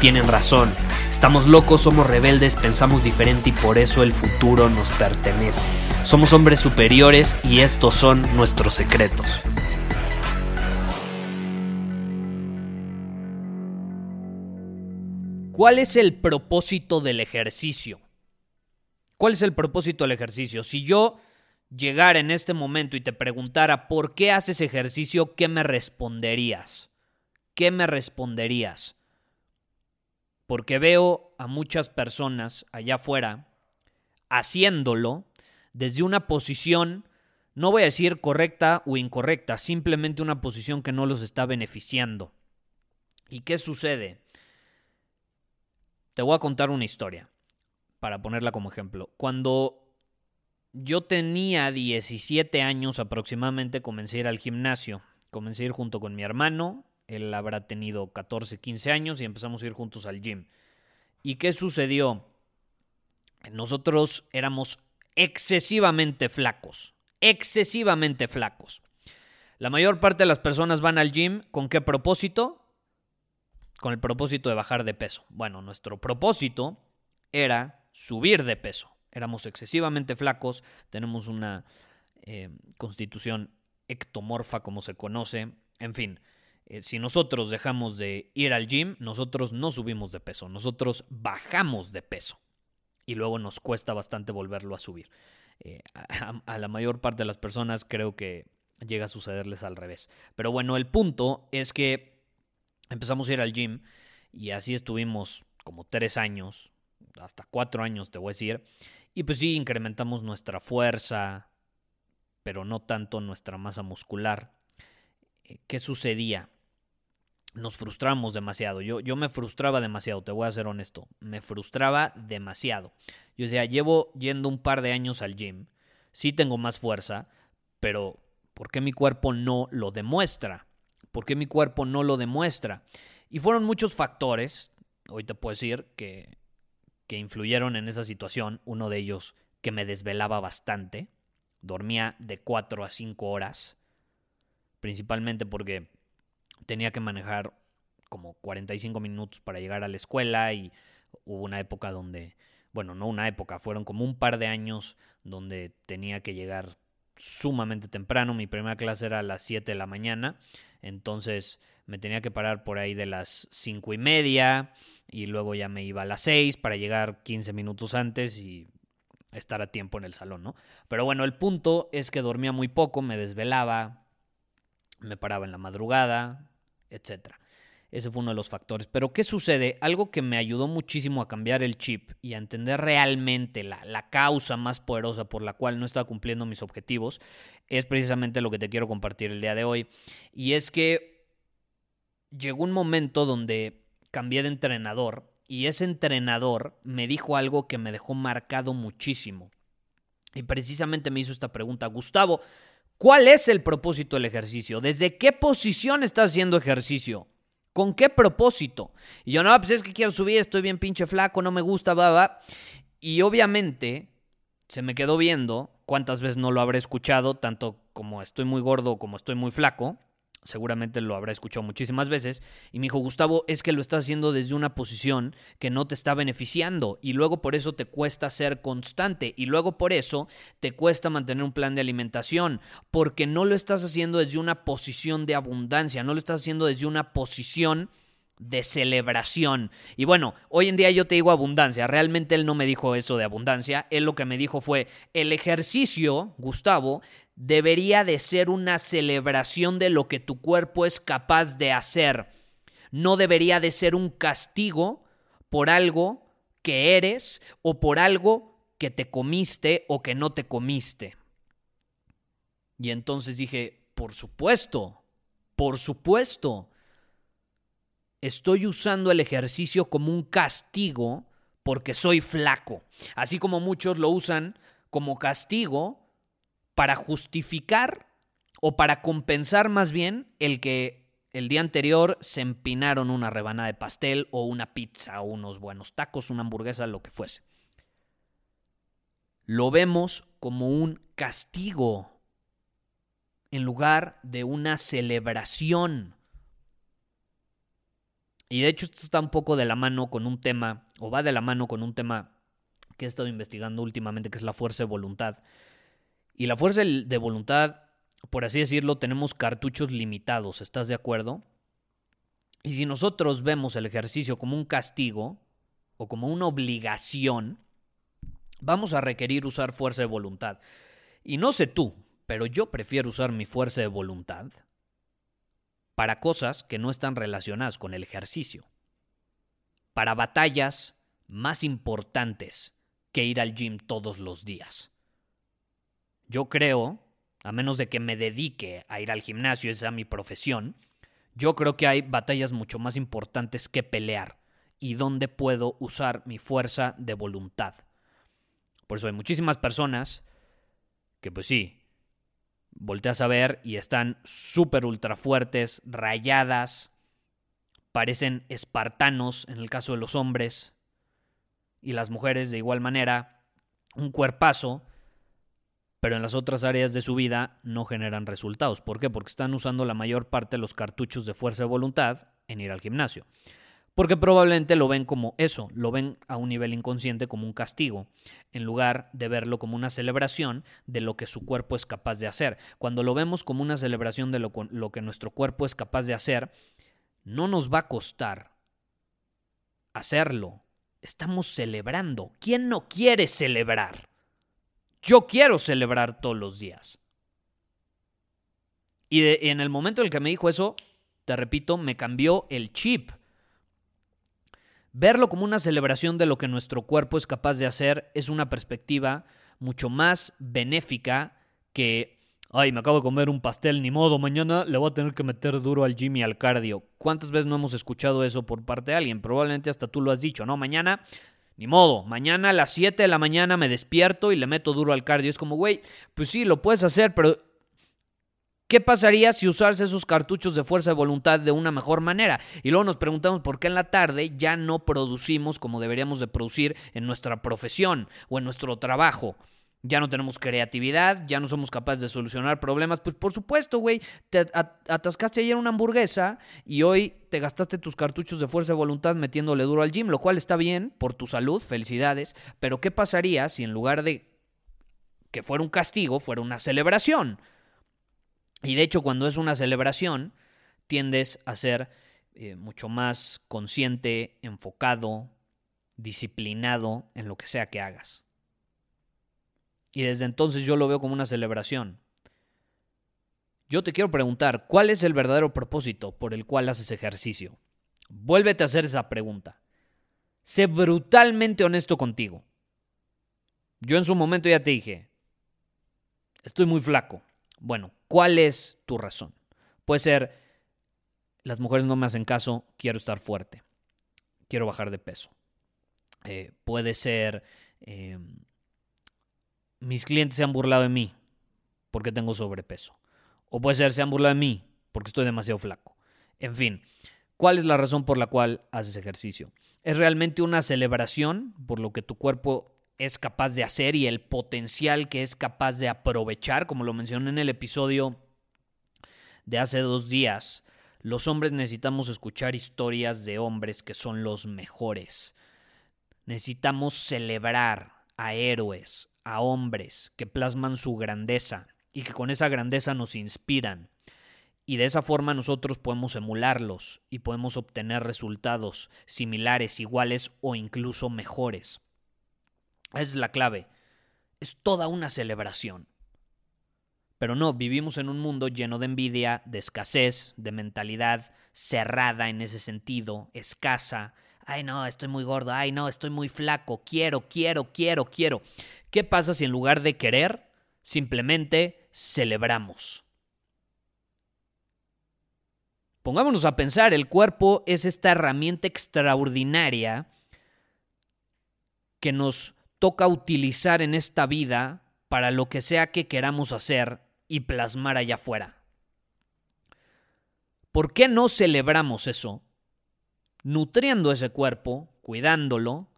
tienen razón. Estamos locos, somos rebeldes, pensamos diferente y por eso el futuro nos pertenece. Somos hombres superiores y estos son nuestros secretos. ¿Cuál es el propósito del ejercicio? ¿Cuál es el propósito del ejercicio? Si yo llegara en este momento y te preguntara por qué haces ejercicio, ¿qué me responderías? ¿Qué me responderías? Porque veo a muchas personas allá afuera haciéndolo desde una posición, no voy a decir correcta o incorrecta, simplemente una posición que no los está beneficiando. ¿Y qué sucede? Te voy a contar una historia para ponerla como ejemplo. Cuando yo tenía 17 años aproximadamente, comencé a ir al gimnasio. Comencé a ir junto con mi hermano, él habrá tenido 14, 15 años y empezamos a ir juntos al gym. ¿Y qué sucedió? Nosotros éramos excesivamente flacos, excesivamente flacos. La mayor parte de las personas van al gym con qué propósito? Con el propósito de bajar de peso. Bueno, nuestro propósito era subir de peso. Éramos excesivamente flacos, tenemos una eh, constitución ectomorfa como se conoce, en fin. Eh, si nosotros dejamos de ir al gym, nosotros no subimos de peso, nosotros bajamos de peso y luego nos cuesta bastante volverlo a subir. Eh, a, la mayor parte de las personas creo que llega a sucederles al revés. Pero bueno, el punto es que empezamos a ir al gym y así estuvimos como tres años, hasta cuatro años te voy a decir. Y pues sí, incrementamos nuestra fuerza, pero no tanto nuestra masa muscular. Eh, ¿Qué sucedía? Nos frustramos demasiado. Yo, yo me frustraba demasiado, te voy a ser honesto. Me frustraba demasiado. Yo decía, llevo yendo un par de años al gym. Sí tengo más fuerza, pero ¿por qué mi cuerpo no lo demuestra? ¿Por qué mi cuerpo no lo demuestra? Y fueron muchos factores, hoy te puedo decir, que, que influyeron en esa situación. Uno de ellos que me desvelaba bastante. Dormía de 4 a 5 horas. Principalmente porque tenía que manejar como 45 minutos para llegar a la escuela y hubo una época donde, bueno, no una época, fueron como un par de años donde tenía que llegar sumamente temprano. Mi primera clase era a las 7 de la mañana, entonces me tenía que parar por ahí de las 5 y media y luego ya me iba a las 6 para llegar 15 minutos antes y estar a tiempo en el salón, ¿no? Pero bueno, el punto es que dormía muy poco, me desvelaba, me paraba en la madrugada, etc. Ese fue uno de los factores. Pero ¿qué sucede? Algo que me ayudó muchísimo a cambiar el chip y a entender realmente la, la, causa más poderosa por la cual no estaba cumpliendo mis objetivos es precisamente lo que te quiero compartir el día de hoy. Y es que llegó un momento donde cambié de entrenador y ese entrenador me dijo algo que me dejó marcado muchísimo. Y precisamente me hizo esta pregunta, Gustavo, ¿Cuál es el propósito del ejercicio? ¿Desde qué posición estás haciendo ejercicio? ¿Con qué propósito? Y yo, no, pues es que quiero subir, estoy bien pinche flaco, no me gusta, baba. Y obviamente se me quedó viendo cuántas veces no lo habré escuchado, tanto como estoy muy gordo como estoy muy flaco seguramente lo habrá escuchado muchísimas veces, y me dijo, Gustavo, es que lo estás haciendo desde una posición que no te está beneficiando, y luego por eso te cuesta ser constante, y luego por eso te cuesta mantener un plan de alimentación, porque no lo estás haciendo desde una posición de abundancia, no lo estás haciendo desde una posición de celebración. Y bueno, hoy en día yo te digo abundancia, realmente él no me dijo eso de abundancia, él lo que me dijo fue, el ejercicio, Gustavo, debería de ser una celebración de lo que tu cuerpo es capaz de hacer. No debería de ser un castigo por algo que eres o por algo que te comiste o que no te comiste. Y entonces dije, por supuesto, por supuesto. Estoy usando el ejercicio como un castigo porque soy flaco. Así como muchos lo usan como castigo para justificar o para compensar más bien el que el día anterior se empinaron una rebanada de pastel o una pizza o unos buenos tacos, una hamburguesa, lo que fuese. Lo vemos como un castigo en lugar de una celebración. Y de hecho esto está un poco de la mano con un tema, o va de la mano con un tema que he estado investigando últimamente, que es la fuerza de voluntad. Y la fuerza de voluntad por así decirlo, tenemos cartuchos limitados, ¿estás de acuerdo? Y si nosotros vemos el ejercicio como un castigo o como una obligación, vamos a requerir usar fuerza de voluntad. Y no sé tú, pero yo prefiero usar mi fuerza de voluntad para cosas que no están relacionadas con el ejercicio. Para batallas más importantes que ir al gym todos los días. Yo creo a menos de que me dedique a ir al gimnasio, esa es mi profesión, yo creo que hay batallas mucho más importantes que pelear y donde puedo usar mi fuerza de voluntad. Por eso hay muchísimas personas que pues sí, volteas a ver y están súper ultra fuertes, rayadas, parecen espartanos en el caso de los hombres y las mujeres de igual manera, un cuerpazo, pero en las otras áreas de su vida no generan resultados. ¿Por qué? Porque están usando la mayor parte de los cartuchos de fuerza de voluntad en ir al gimnasio. Porque probablemente lo ven como eso, lo ven a un nivel inconsciente como un castigo, en lugar de verlo como una celebración de lo que su cuerpo es capaz de hacer. Cuando lo vemos como una celebración de lo, lo que nuestro cuerpo es capaz de hacer, no nos va a costar hacerlo. Estamos celebrando. ¿Quién no quiere celebrar? Yo quiero celebrar todos los días. Y, en el momento en el que me dijo eso, te repito, me cambió el chip. Verlo como una celebración de lo que nuestro cuerpo es capaz de hacer es una perspectiva mucho más benéfica que, ay, me acabo de comer un pastel, ni modo, mañana le voy a tener que meter duro al gym y al cardio. ¿Cuántas veces no hemos escuchado eso por parte de alguien? Probablemente hasta tú lo has dicho, ¿no? Mañana ni modo, mañana a las 7 de la mañana me despierto y le meto duro al cardio. Es como, güey, pues sí, lo puedes hacer, pero ¿Qué pasaría si usarse esos cartuchos de fuerza de voluntad de una mejor manera? Y luego nos preguntamos por qué en la tarde ya no producimos como deberíamos de producir en nuestra profesión o en nuestro trabajo ya no tenemos creatividad, ya no somos capaces de solucionar problemas. Pues por supuesto, güey, te atascaste ayer una hamburguesa y hoy te gastaste tus cartuchos de fuerza de voluntad metiéndole duro al gym, lo cual está bien por tu salud, felicidades. Pero ¿qué pasaría si en lugar de que fuera un castigo, fuera una celebración? Y de hecho, cuando es una celebración, tiendes a ser eh, mucho más consciente, enfocado, disciplinado en lo que sea que hagas. Y desde entonces yo lo veo como una celebración. Yo te quiero preguntar, ¿cuál es el verdadero propósito por el cual haces ejercicio? Vuélvete a hacer esa pregunta. Sé brutalmente honesto contigo. Yo en su momento ya te dije, estoy muy flaco. Bueno, ¿cuál es tu razón? Puede ser, las mujeres no me hacen caso, quiero estar fuerte, quiero bajar de peso. Eh, puede ser, em, mis clientes se han burlado de mí porque tengo sobrepeso. O puede ser, se han burlado de mí porque estoy demasiado flaco. En fin, ¿cuál es la razón por la cual haces ejercicio? ¿Es realmente una celebración por lo que tu cuerpo es capaz de hacer y el potencial que es capaz de aprovechar? Como lo mencioné en el episodio de hace dos días, los hombres necesitamos escuchar historias de hombres que son los mejores. Necesitamos celebrar a héroes, a hombres que plasman su grandeza y que con esa grandeza nos inspiran. Y de esa forma nosotros podemos emularlos y podemos obtener resultados similares, iguales o incluso mejores. Esa es la clave. Es toda una celebración. Pero no, vivimos en un mundo lleno de envidia, de escasez, de mentalidad cerrada en ese sentido, escasa, ay no, estoy muy gordo, ay no, estoy muy flaco, quiero, quiero, quiero, quiero. ¿Qué pasa si en lugar de querer, simplemente celebramos? Pongámonos a pensar, el cuerpo es esta herramienta extraordinaria que nos toca utilizar en esta vida para lo que sea que queramos hacer y plasmar allá afuera. ¿Por qué no celebramos eso? Nutriendo ese cuerpo, cuidándolo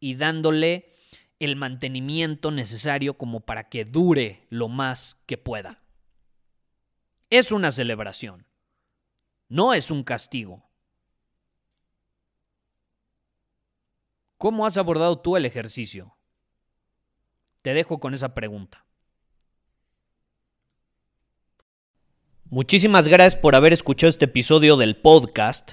y dándole el mantenimiento necesario como para que dure lo más que pueda. Es una celebración, no es un castigo. ¿Cómo has abordado tú el ejercicio? Te dejo con esa pregunta. Muchísimas gracias por haber escuchado este episodio del podcast.